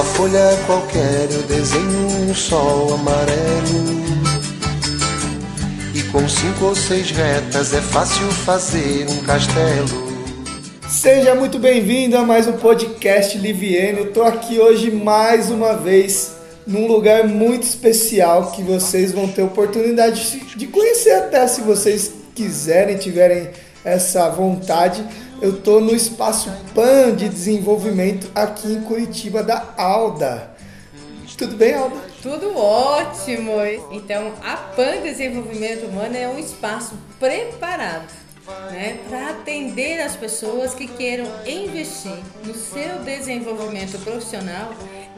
Numa folha qualquer eu desenho um sol amarelo. E com cinco ou seis retas é fácil fazer um castelo. Seja muito bem-vindo a mais um podcast Liviene. Eu tô aqui hoje mais uma vez num lugar muito especial que vocês vão ter oportunidade de conhecer até se vocês quiserem, tiverem essa vontade. Eu tô no espaço PAN de desenvolvimento aqui em Curitiba da Alda. Tudo bem, Alda? Tudo ótimo! Então, a PAN Desenvolvimento Humano é um espaço preparado né, para atender as pessoas que queiram investir no seu desenvolvimimento profissional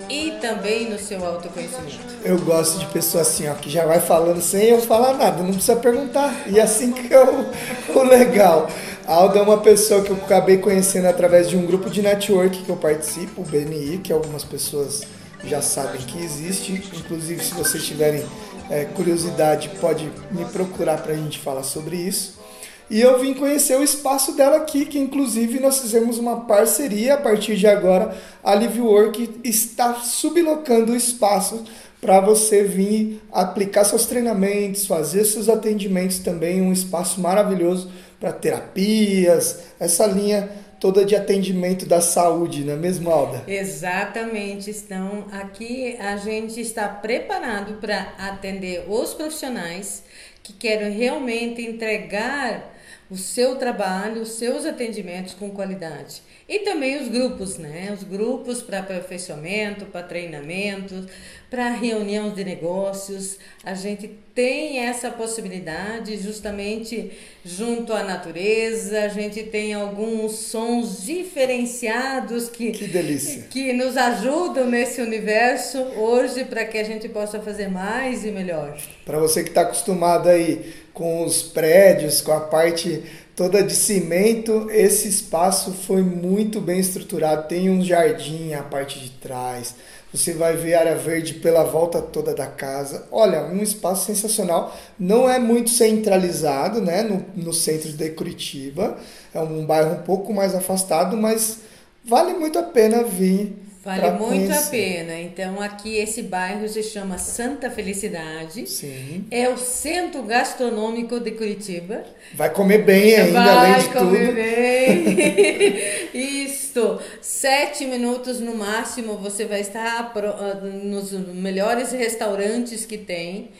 e também no seu autoconhecimento. Eu gosto de pessoa assim, ó, que já vai falando sem eu falar nada, não precisa perguntar. E assim que o, o legal. A Alda é uma pessoa que eu acabei conhecendo através de um grupo de network que eu participo, o BNI, que algumas pessoas já sabem que existe. Inclusive, se vocês tiverem é, curiosidade, pode me procurar para a gente falar sobre isso. E eu vim conhecer o espaço dela aqui, que inclusive nós fizemos uma parceria a partir de agora. A Live Work está sublocando o espaço para você vir aplicar seus treinamentos, fazer seus atendimentos também, um espaço maravilhoso para terapias, essa linha toda de atendimento da saúde, não é mesmo, Alda? Exatamente. Então, aqui a gente está preparado para atender os profissionais que querem realmente entregar o seu trabalho, os seus atendimentos com qualidade. E também os grupos, né? Os grupos para aperfeiçoamento, para treinamento, para reunião de negócios. A gente tem essa possibilidade justamente junto à natureza. A gente tem alguns sons diferenciados que, que, delícia. que nos ajudam nesse universo hoje para que a gente possa fazer mais e melhor. Para você que está acostumado aí com os prédios, com a parte toda de cimento, esse espaço foi muito bem estruturado. Tem um jardim a parte de trás. Você vai ver área verde pela volta toda da casa. Olha, um espaço sensacional. Não é muito centralizado, né? No, no centro de Curitiba. É um bairro um pouco mais afastado, mas vale muito a pena vir Vale muito conhecer. a pena. Então, aqui esse bairro se chama Santa Felicidade. Sim. É o centro gastronômico de Curitiba. Vai comer bem ainda, Vai além de tudo. Vai comer bem. Isto. Sete minutos no máximo você vai estar ah, nos melhores restaurantes que tem.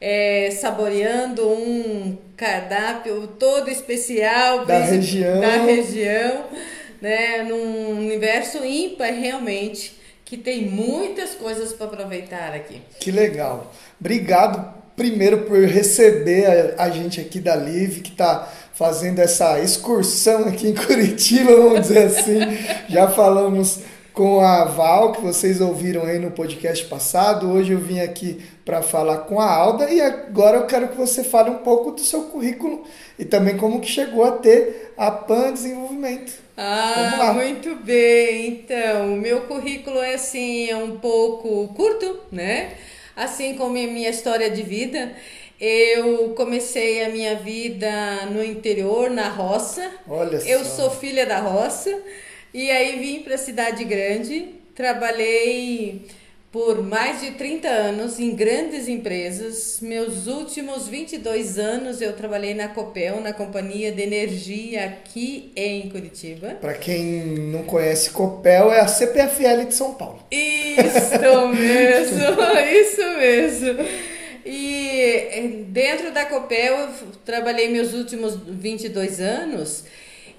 É, saboreando um cardápio todo especial da região. Da região né, num universo ímpar realmente, que tem muitas coisas para aproveitar aqui. Que legal. Obrigado primeiro por receber a, a gente aqui da Live, que está fazendo essa excursão aqui em Curitiba, vamos dizer assim. Já falamos com a Val, que vocês ouviram aí no podcast passado. Hoje eu vim aqui para falar com a Alda e agora eu quero que você fale um pouco do seu currículo e também como que chegou a ter a PAN Desenvolvimento. Ah, muito bem. Então, o meu currículo é assim, é um pouco curto, né? Assim como a minha história de vida. Eu comecei a minha vida no interior, na roça. Olha Eu só. sou filha da roça. E aí vim para a cidade grande. Trabalhei por mais de 30 anos em grandes empresas. Meus últimos 22 anos eu trabalhei na Copel, na Companhia de Energia aqui em Curitiba. Para quem não conhece, Copel é a CPFL de São Paulo. Isso mesmo, isso mesmo. E eh, dentro da Copel eu trabalhei meus últimos 22 anos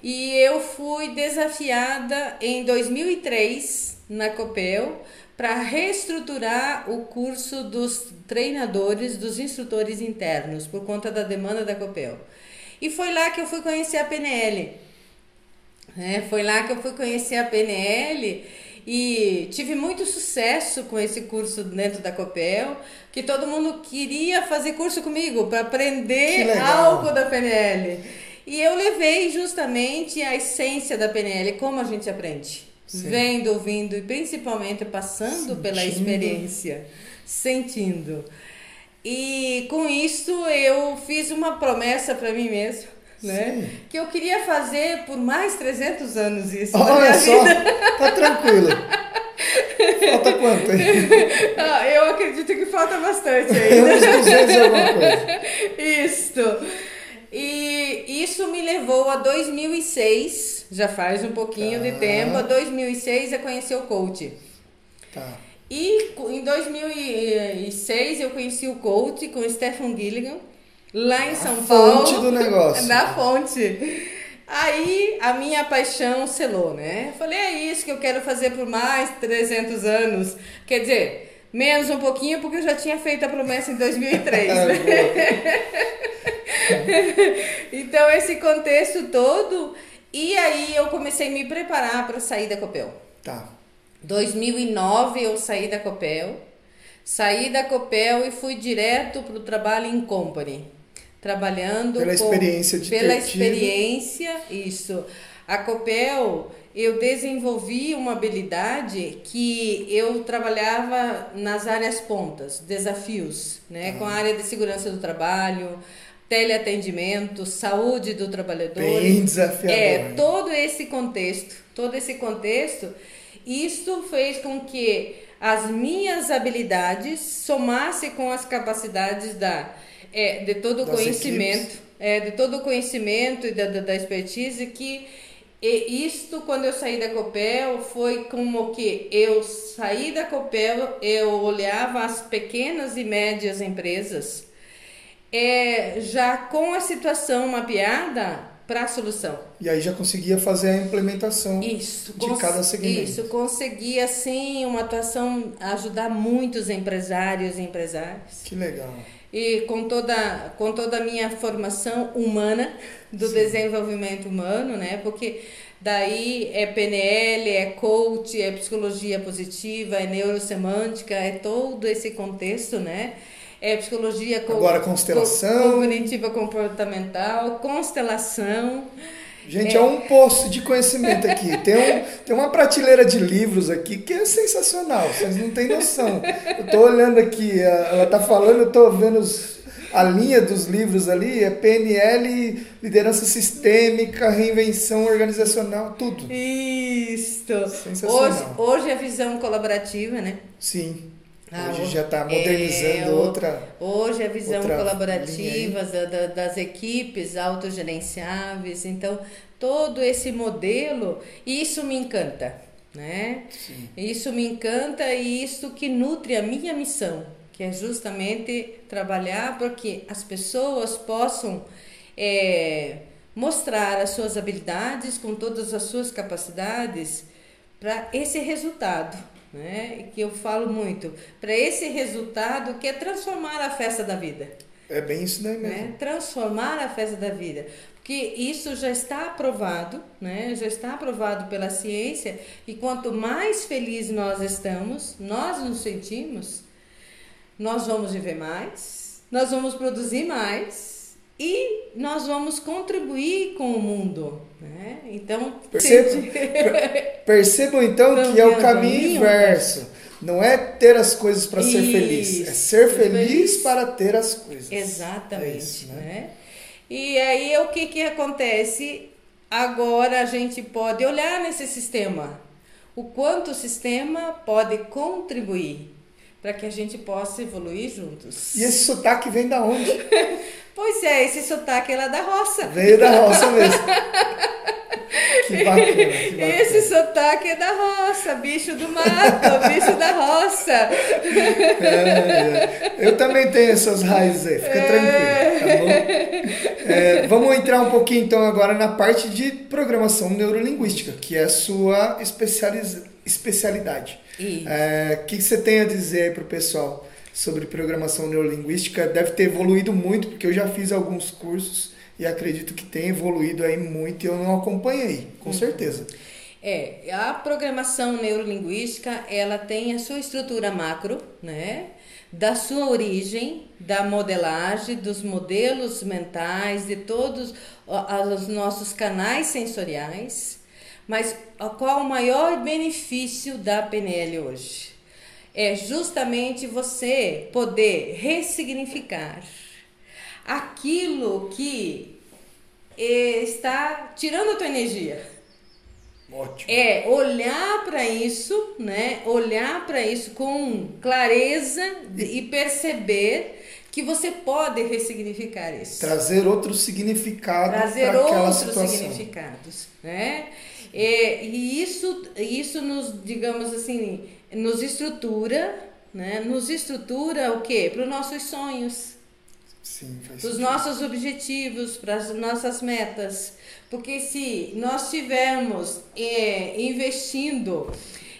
e eu fui desafiada em 2003 na Copel para reestruturar o curso dos treinadores, dos instrutores internos, por conta da demanda da Copel. E foi lá que eu fui conhecer a PNL. É, foi lá que eu fui conhecer a PNL e tive muito sucesso com esse curso dentro da Copel, que todo mundo queria fazer curso comigo para aprender algo da PNL. E eu levei justamente a essência da PNL, como a gente aprende. Sim. vendo, ouvindo e principalmente passando sentindo. pela experiência, sentindo. E com isso eu fiz uma promessa para mim mesmo, né? Sim. Que eu queria fazer por mais 300 anos isso. Olha só, vida. tá tranquilo. Falta quanto aí? Ah, eu acredito que falta bastante Uns ainda. 200 e alguma coisa. Isto. E isso me levou a 2006, já faz um pouquinho de Tá. tempo, a 2006 a conhecer o coach. Tá. E em 2006 eu conheci o coach com o Stephen Gilligan, lá em São Paulo. fonte do negócio. Na fonte. Aí a minha paixão selou, né? Falei, é isso que eu quero fazer por mais 300 anos. Quer dizer, menos um pouquinho, porque eu já tinha feito a promessa em 2003. Ah, né? então, esse contexto todo. E aí eu comecei a me preparar para sair da Copel. Tá. 2009 eu saí da Copel. Saí da Copel e fui direto para o trabalho em company. Trabalhando Pela com- experiência de Pela experiência, isso. A Copel, eu desenvolvi uma habilidade que eu trabalhava nas áreas pontas, desafios, né? Com a área de segurança do trabalho, teleatendimento, saúde do trabalhador. Bem desafiador. É, né? todo esse contexto, todo esse contexto, isso fez com que as minhas habilidades somassem com as capacidades da, é, de todo o conhecimento, é, de todo o conhecimento e da, da, da expertise que e isto quando eu saí da Copel foi como que eu saí da Copel, eu olhava as pequenas e médias empresas é, já com a situação mapeada para a solução. E aí já conseguia fazer a implementação Isso, de cada segmento. Isso, consegui assim uma atuação ajudar muitos empresários e empresárias. Que legal. E com toda, com toda a minha formação humana, do desenvolvimento humano, né? Porque daí é PNL, é coach, é psicologia positiva, é neurosemântica, é todo esse contexto, né? É psicologia co- Agora, constelação. co- cognitiva comportamental, constelação. Gente, é. um poço de conhecimento aqui. Tem, um, tem uma prateleira de livros aqui que é sensacional. Vocês não têm noção. Eu tô olhando aqui, ela tá falando, eu tô vendo os- a linha dos livros ali, é PNL, liderança sistêmica, reinvenção organizacional, tudo. Isto. Sensacional. Hoje, hoje é a visão colaborativa, né? Sim. Ah, Hoje já está modernizando é, outra. Hoje a visão colaborativa da- da- das equipes autogerenciáveis, então todo esse modelo, isso me encanta, né? Isso me encanta e isso que nutre a minha missão, que é justamente trabalhar para que as pessoas possam é, mostrar as suas habilidades com todas as suas capacidades para esse resultado, né? Que eu falo muito, para esse resultado que é transformar a festa da vida, É bem isso daí mesmo. né? Transformar a festa da vida, porque isso já está aprovado, né? Já está aprovado pela ciência e quanto mais feliz nós estamos, nós nos sentimos, nós vamos viver mais, nós vamos produzir mais e nós vamos contribuir com o mundo, né? Então, Perceba- Percebam então que é o Caminho, caminho, inverso. Não é ter as coisas para ser feliz, é ser ser feliz, feliz. para ter as coisas. Exatamente, É isso, né? né? E aí o que que acontece? Agora a gente pode olhar nesse sistema, o quanto o sistema pode contribuir para que a gente possa evoluir juntos. E esse sotaque vem da onde? Pois é, esse sotaque é lá da roça. Veio da roça mesmo. Que bacana, que bacana. Esse sotaque é da roça, bicho do mato, bicho da roça. É, é. Eu também tenho essas raízes aí, fica tranquilo, tá? É, vamos entrar um pouquinho então agora na parte de programação neurolinguística, que é a sua especializa- especialidade. Isso. É, O que você tem a dizer aí pro pessoal sobre programação neurolinguística? Deve ter evoluído muito, porque eu já fiz alguns cursos e acredito que tem evoluído aí muito e eu não acompanhei, com certeza. É, a programação neurolinguística, ela tem a sua estrutura macro, né? Da sua origem, da modelagem, dos modelos mentais, de todos os nossos canais sensoriais. Mas qual o maior benefício da PNL hoje? É justamente você poder ressignificar aquilo que eh, está tirando a tua energia. Ótimo. É olhar para isso, né? Olhar para isso com clareza e perceber que você pode ressignificar isso. Trazer outro significado Trazer para aquela outros situação. significados, né? É, e isso, isso nos, digamos assim, nos estrutura, né? Nos estrutura o quê? Para os nossos sonhos, Sim, faz para os nossos objetivos, para as nossas metas. Porque se nós estivermos é, investindo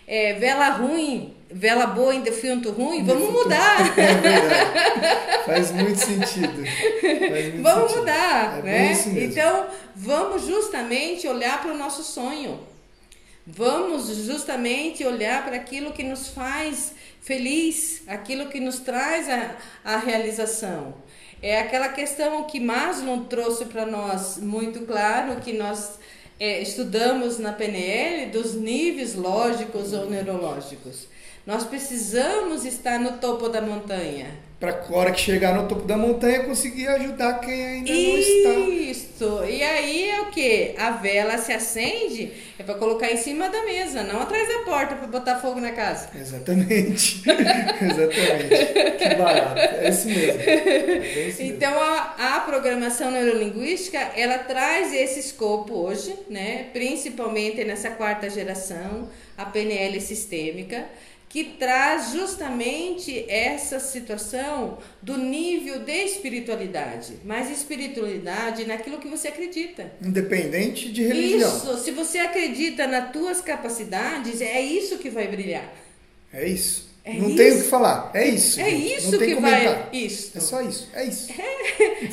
é, vela ruim, vela boa em defunto ruim, vamos mudar. É. Faz muito sentido. Faz muito Vamos sentido. mudar, é né? Então, vamos justamente olhar para o nosso sonho. Vamos justamente olhar para aquilo que nos faz feliz, aquilo que nos traz a, a realização. É aquela questão que Maslow trouxe para nós muito claro, que nós é, estudamos na PNL, dos níveis lógicos ou neurológicos. Nós precisamos estar no topo da montanha. Para a hora que chegar no topo da montanha conseguir ajudar quem ainda não está. Isso. E aí é o que? A vela se acende é para colocar em cima da mesa, não atrás da porta para botar fogo na casa. Exatamente. Exatamente. Que barato. É isso mesmo. É isso mesmo. Então a, a programação neurolinguística ela traz esse escopo hoje, né? Principalmente nessa quarta geração, a PNL sistêmica, que traz justamente essa situação do nível de espiritualidade, mas espiritualidade naquilo que você acredita. Independente de religião. Isso, se você acredita nas tuas capacidades, é isso que vai brilhar. É isso. É não isso. tem o que falar. É isso. É gente. isso que comentário. vai. Isso. É só isso. É isso.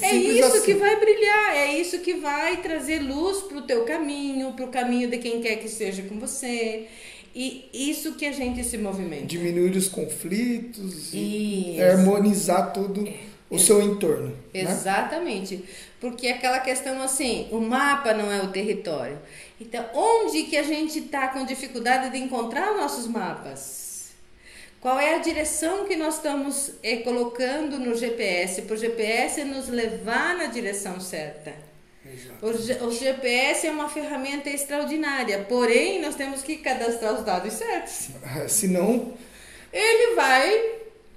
É Simples isso assim. que vai brilhar, é isso que vai trazer luz para o teu caminho, para o caminho de quem quer que esteja com você. E isso que a gente se movimenta. Diminuir os conflitos e Isso. harmonizar todo o seu entorno. Né? Exatamente. Porque aquela questão assim, o mapa não é o território. Então, onde que a gente está com dificuldade de encontrar os nossos mapas? Qual é a direção que nós estamos eh, colocando no GPS? Para o GPS nos levar na direção certa. Exato. O, GPS é uma ferramenta extraordinária, porém nós temos que cadastrar os dados certos. Senão, Ele vai.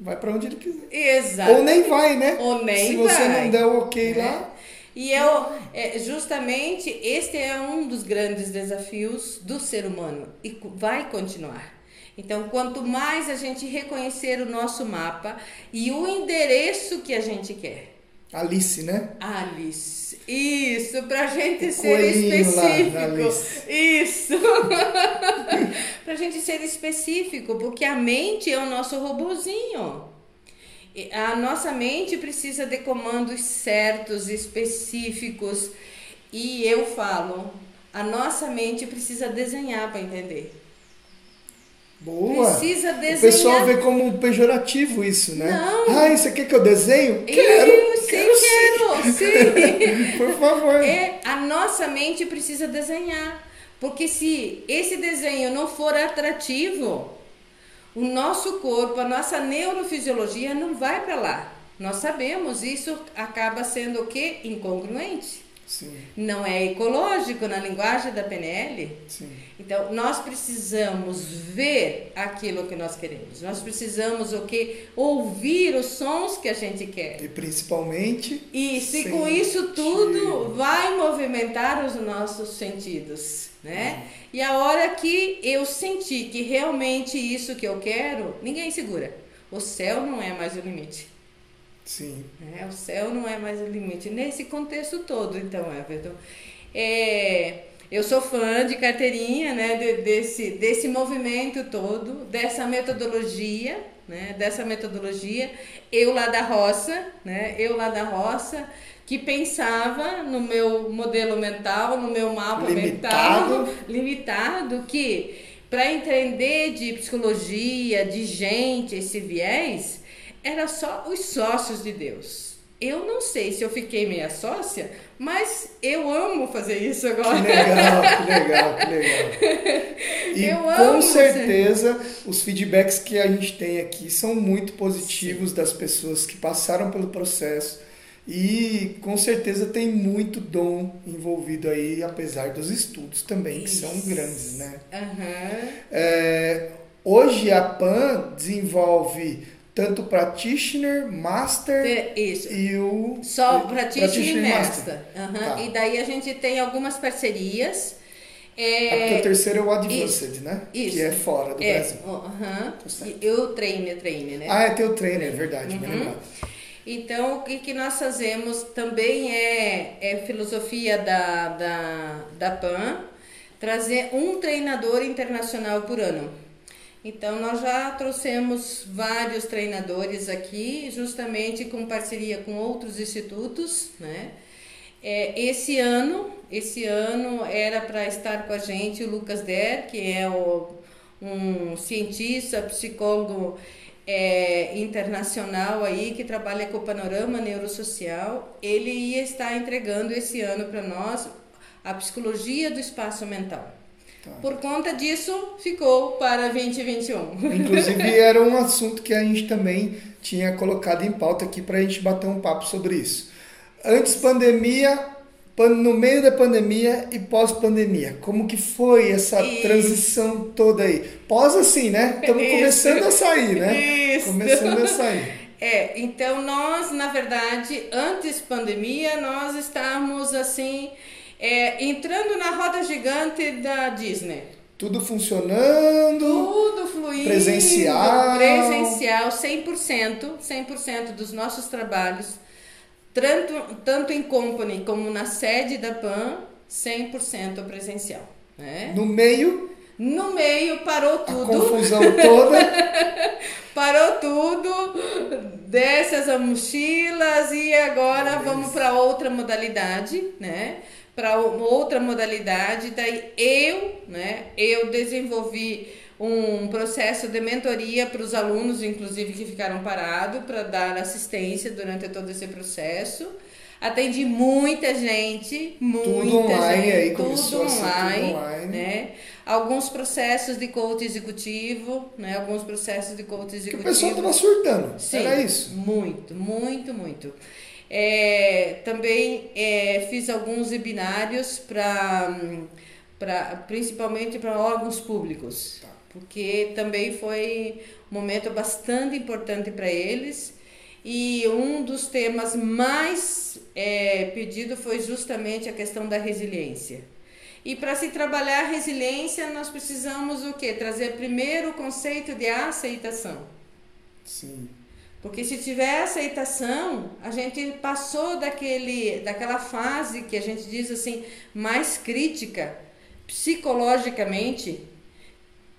vai para onde ele quiser. Exato. Ou nem vai, né? Ou nem Se você vai. não der o ok né? lá, E eu, é, justamente este é um dos grandes desafios do ser humano e vai continuar. Então, quanto mais a gente reconhecer o nosso mapa e o endereço que a gente quer. Alice, né? Alice, isso, pra gente O ser específico. Isso. pra gente ser específico, porque a mente é o nosso robozinho. A nossa mente precisa de comandos certos, específicos. E eu falo, a nossa mente precisa desenhar para entender. Boa. Precisa O desenhar. pessoal vê como um pejorativo isso, né? Não. Ah, você quer que eu desenho? Eu, Quero. sim, quero sim. sim. Por favor. É, a nossa mente precisa desenhar. Porque se esse desenho não for atrativo, o nosso corpo, a nossa neurofisiologia não vai para lá. Nós sabemos, isso acaba sendo o quê? Incongruente. Sim, Não é ecológico na linguagem da PNL. sim. Então, nós precisamos ver aquilo que nós queremos. Nós precisamos o quê? Ouvir os sons que a gente quer. E principalmente. E Sentir. com isso tudo vai movimentar os nossos sentidos, né? E a hora que eu sentir que realmente isso que eu quero, ninguém segura. O céu não é mais o limite. Sim. né? O céu não é mais o limite. Nesse contexto todo, então, Everton. É, eu sou fã de carteirinha, né? de- desse, desse movimento todo, dessa metodologia, né? Dessa metodologia. Eu lá da roça, né? Eu lá da roça, que pensava no meu modelo mental, no meu mapa Limitado. mental limitado, que para entender de psicologia, de gente, esse viés, era só os sócios de Deus. Eu não sei se eu fiquei meia sócia, mas eu amo fazer isso Que agora. legal, que legal, que legal. E Eu com amo certeza os feedbacks que a gente tem aqui são muito positivos das pessoas que passaram pelo processo E com certeza tem muito dom envolvido aí, apesar dos estudos também, que são grandes, né? Aham. É, hoje a PAN desenvolve tanto practitioner, master É, Isso. e o Só e- practitioner e master. Aham. Tá. E daí a gente tem algumas parcerias. É porque É, o terceiro é o advanced, né? isso. Que é fora do é, Brasil. certo. E eu treino, treino, né? Ah, é teu trainer, verdade, Uhum. Então, o que, que nós fazemos também é, é filosofia da, da, da PAN, trazer um treinador internacional por ano. Então, nós já trouxemos vários treinadores aqui, justamente com parceria com outros institutos, né? É, esse ano, esse ano era para estar com a gente o Lucas Der, que é o, um cientista, psicólogo é, internacional aí que trabalha com o panorama neurosocial. Ele ia estar entregando esse ano para nós a psicologia do espaço mental. Tá. Por conta disso, ficou para 2021. Inclusive era um assunto que a gente também tinha colocado em pauta aqui para a gente bater um papo sobre isso. Antes pandemia, pan- no meio da pandemia e pós-pandemia. Como que foi essa Isso. transição toda aí? Pós assim, né? Estamos Isso. começando a sair, né? Isso. Começando a sair. É, então nós, na verdade, antes pandemia, nós estávamos assim, é, entrando na roda gigante da Disney. Tudo funcionando. Tudo fluindo. Presencial. Presencial, 100%, 100% dos nossos trabalhos, tanto, tanto em company como na sede da PAN, 100% presencial. Né? No meio, No meio parou a tudo. confusão toda. Parou tudo, desce as mochilas e agora vamos para outra modalidade, né? Para outra modalidade, daí eu, né? Eu desenvolvi um processo de mentoria para os alunos, inclusive que ficaram parados, para dar assistência durante todo esse processo. Atendi muita gente, muita Tudo online, gente, aí tudo começou ser tudo online, online. né? Alguns processos de coach executivo, né? Alguns processos de coach Que o executivo. pessoal tava surtando. Sim, Era isso. Muito, muito, muito. É, também é, fiz alguns webinários para principalmente para órgãos públicos, Tá. porque também foi um momento bastante importante para eles. E um dos temas mais é, pedido foi justamente a questão da resiliência. E para se trabalhar a resiliência, nós precisamos o quê? Trazer primeiro o conceito de aceitação. Sim. Porque se tiver aceitação, a gente passou daquele, daquela fase que a gente diz assim, mais crítica, psicologicamente,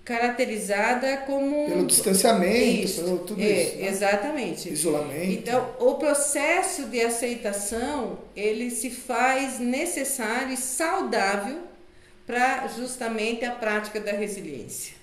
caracterizada como. Pelo distanciamento, Isso, pelo tudo é, isso. né? Exatamente. Isolamento. Então, o processo de aceitação, ele se faz necessário e saudável para justamente a prática da resiliência.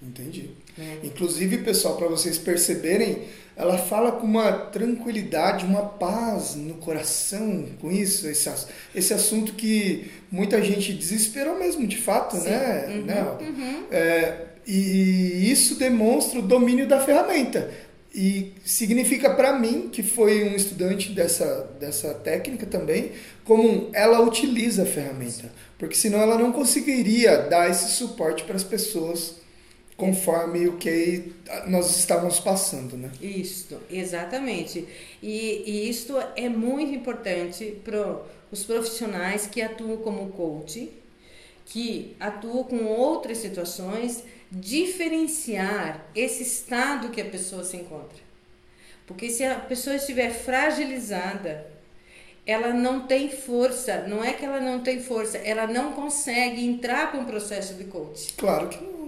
Entendi. É. Inclusive, pessoal, para vocês perceberem, ela fala com uma tranquilidade, uma paz no coração com isso, esse, esse assunto que muita gente desesperou mesmo, de fato, Sim. né? Uhum, né, uhum. É, e isso demonstra o domínio da ferramenta. E significa para mim, que foi um estudante dessa, dessa técnica também, como ela utiliza a ferramenta. Porque senão ela não conseguiria dar esse suporte para as pessoas conforme o que nós estávamos passando, né? Isto, exatamente. E, e isto é muito importante para os profissionais que atuam como coach, que atuam com outras situações, diferenciar esse estado que a pessoa se encontra. Porque se a pessoa estiver fragilizada, ela não tem força, não é que ela não tem força, ela não consegue entrar com o processo de coach. Claro que não.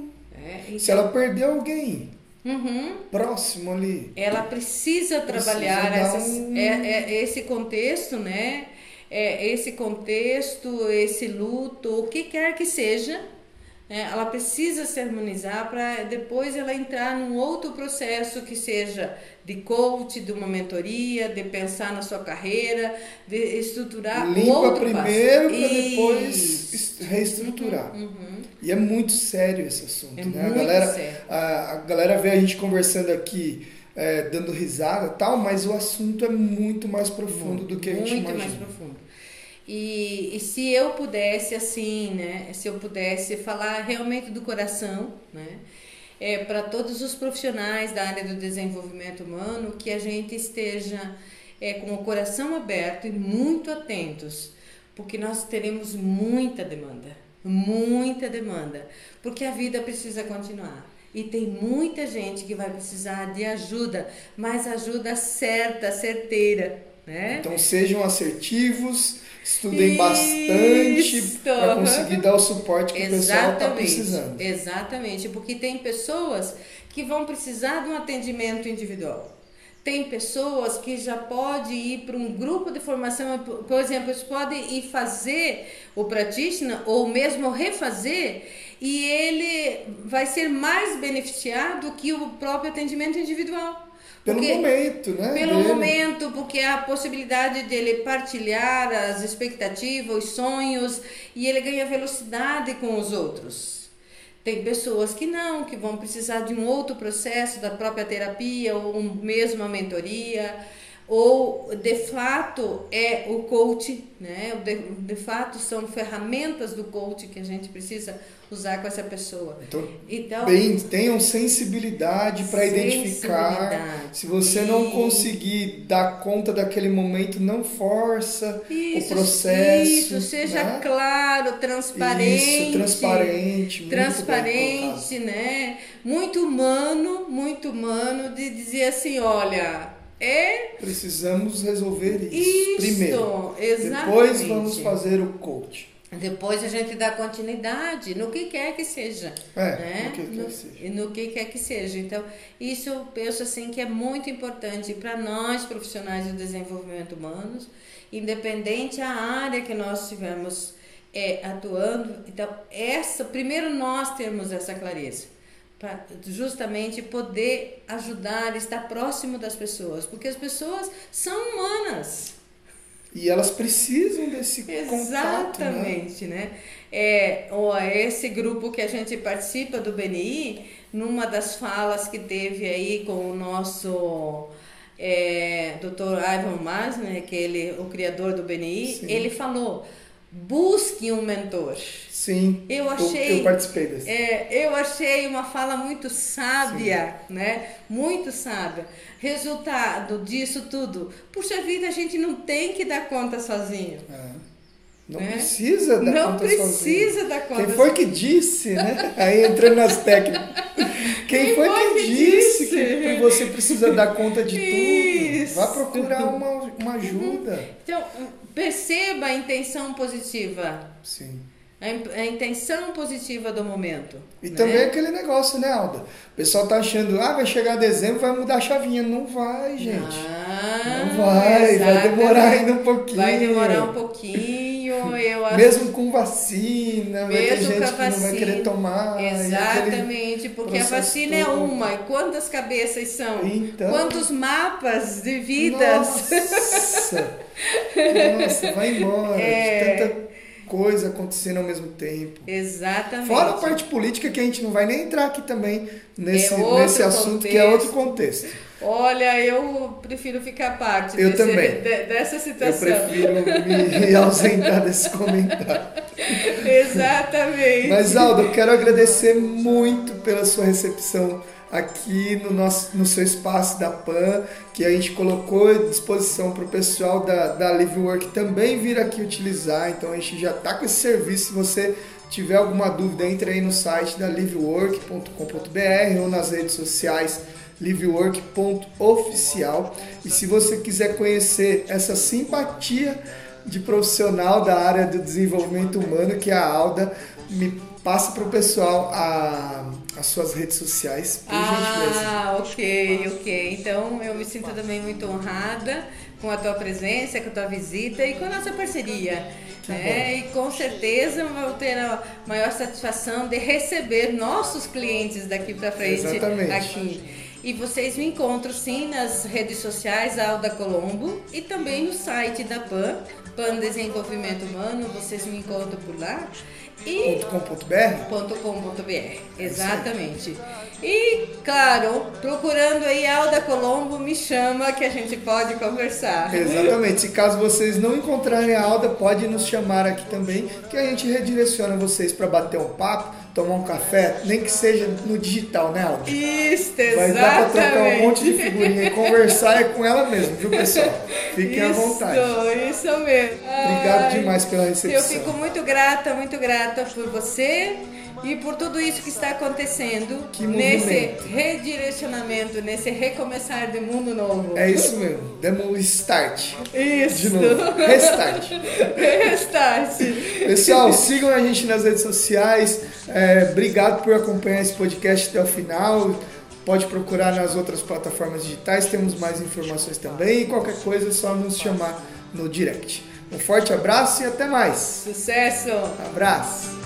É, Se ela perder alguém Uhum. próximo ali, ela precisa Precisa trabalhar dar essas- um- é- é esse contexto, né? É, esse contexto, esse luto, o que quer que seja? Ela precisa se harmonizar para depois ela entrar num outro processo que seja de coach, de uma mentoria, de pensar na sua carreira, de estruturar limpa outro primeiro para depois reestruturar. Uhum. E é muito sério esse assunto, É né? A muito galera, sério. A, a galera vê a gente conversando aqui é, dando risada tal, mas o assunto é muito mais profundo do que a gente muito imagina. mais profundo. E, e se eu pudesse, assim, né? Se eu pudesse falar realmente do coração, né? É, para todos os profissionais da área do desenvolvimento humano, que a gente esteja é, com o coração aberto e muito atentos, porque nós teremos muita demanda, muita demanda, porque a vida precisa continuar. E tem muita gente que vai precisar de ajuda, mas ajuda certa, certeira, né? Então sejam assertivos, estudem bastante Isso. para conseguir dar o suporte que o pessoal está Exatamente, precisando. exatamente, porque tem pessoas que vão precisar de um atendimento individual. Tem pessoas que já pode ir para um grupo de formação, por exemplo, eles podem ir fazer o practitioner ou mesmo refazer e ele vai ser mais beneficiado que o próprio atendimento individual. Pelo Porque- momento, né? pelo dele. momento, porque a possibilidade dele partilhar as expectativas, os sonhos e ele ganha velocidade com os outros. Tem pessoas que não, que vão precisar de um outro processo da própria terapia ou mesmo a mentoria ou de fato é o coach, né? De, de fato são ferramentas do coach que a gente precisa usar com essa pessoa. Então, Então, bem, tenham sensibilidade para identificar. Se você não conseguir dar conta daquele momento, não força Isso, o processo. Isso, seja né? claro, transparente. Isso, transparente. Transparente, né? Muito humano, muito humano de dizer assim, olha, Precisamos resolver isso, isso, primeiro. exatamente. Depois vamos fazer o coach. Depois a gente dá continuidade no que quer que seja. É, né? no que quer no, que seja. no que quer que seja. Então, isso eu penso assim que é muito importante para nós profissionais do desenvolvimento humanos, independente a área que nós estivermos é, atuando. Então, essa, primeiro nós temos essa clareza para justamente poder ajudar, estar próximo das pessoas, porque as pessoas são humanas. E elas precisam desse contato, né? Exatamente, né? É, ó, esse grupo que a gente participa do BNI, numa das falas que teve aí com o nosso é, Dr. Ivan Masner, que ele, o criador do BNI, Sim. ele falou: busque um mentor. Sim, Eu achei- eu participei desse. É, eu achei uma fala muito sábia, né? Muito sábia. Resultado disso tudo. Puxa vida, a gente não tem que dar conta sozinho. É. Não né? precisa dar Não conta precisa sozinho. dar conta Quem foi que disse, né? Aí entrando nas técnicas. Quem, foi, que, disse, que você precisa dar conta de Isso. tudo? Vá procurar uma, uma ajuda. Então, perceba a intenção positiva. Sim. A, in- a intenção positiva do momento. E né? também aquele negócio, né, Alda? O pessoal tá achando, ah, vai chegar dezembro, vai mudar a chavinha. Não vai, gente. Ah, Não vai, vai exatamente. demorar ainda um pouquinho. Vai demorar um pouquinho. Eu acho Mesmo com vacina, vai ter Mesmo gente com a que não vai vacina. querer tomar. Exatamente, porque a vacina é todo. uma. E quantas cabeças são? Então. Quantos mapas de vidas? Nossa! Nossa, vai embora. É. De tanta coisa acontecendo ao mesmo tempo. Exatamente. Fora a parte política que a gente não vai nem entrar aqui também nesse, É nesse assunto que é outro contexto. Olha, eu prefiro ficar parte Eu desse- também. de- dessa Eu situação. prefiro me ausentar desse comentário. Exatamente. Mas Aldo, eu quero agradecer muito pela sua recepção aqui no, nosso, no seu espaço da PAN, que a gente colocou à disposição para o pessoal da, da Live Work também vir aqui utilizar. Então a gente já está com esse serviço. Se você tiver alguma dúvida, entre aí no site da livework.com.br ou nas redes sociais livework.oficial. E se você quiser conhecer essa simpatia de profissional da área do desenvolvimento humano, que é a Alda, me passa para o pessoal a, as suas redes sociais, por gentileza. Ah, ok, ok. Então eu me sinto também muito honrada com a tua presença, com a tua visita e com a nossa parceria. né? E com certeza vou ter a maior satisfação de receber nossos clientes daqui para frente Exatamente. aqui. E vocês me encontram sim nas redes sociais Alda Colombo e também no site da PAN, PAN Desenvolvimento Humano, vocês me encontram por lá. E .com.br? .com.br, exatamente. E, claro, procurando aí Alda Colombo, me chama que a gente pode conversar. Exatamente. Se caso vocês não encontrarem a Alda, pode nos chamar aqui também, que a gente redireciona vocês para bater um papo, tomar um café, nem que seja no digital, né, Alda? Isso, exatamente. Vai dar para trocar um monte de figurinha e conversar é com ela mesmo, viu, pessoal? Fiquem isso, à vontade. Isso mesmo. Obrigado Ai, demais pela recepção. Eu fico muito grata, muito grata por você e por tudo isso que está acontecendo Que nesse redirecionamento, nesse recomeçar de mundo novo. É isso mesmo. Demos um start. Isso. De novo. Restart. Restart. Pessoal, sigam a gente nas redes sociais. É, obrigado por acompanhar esse podcast até o final. Pode procurar nas outras plataformas digitais, temos mais informações também. E qualquer coisa é só nos chamar no direct. Um forte abraço e até mais. Sucesso! Abraço!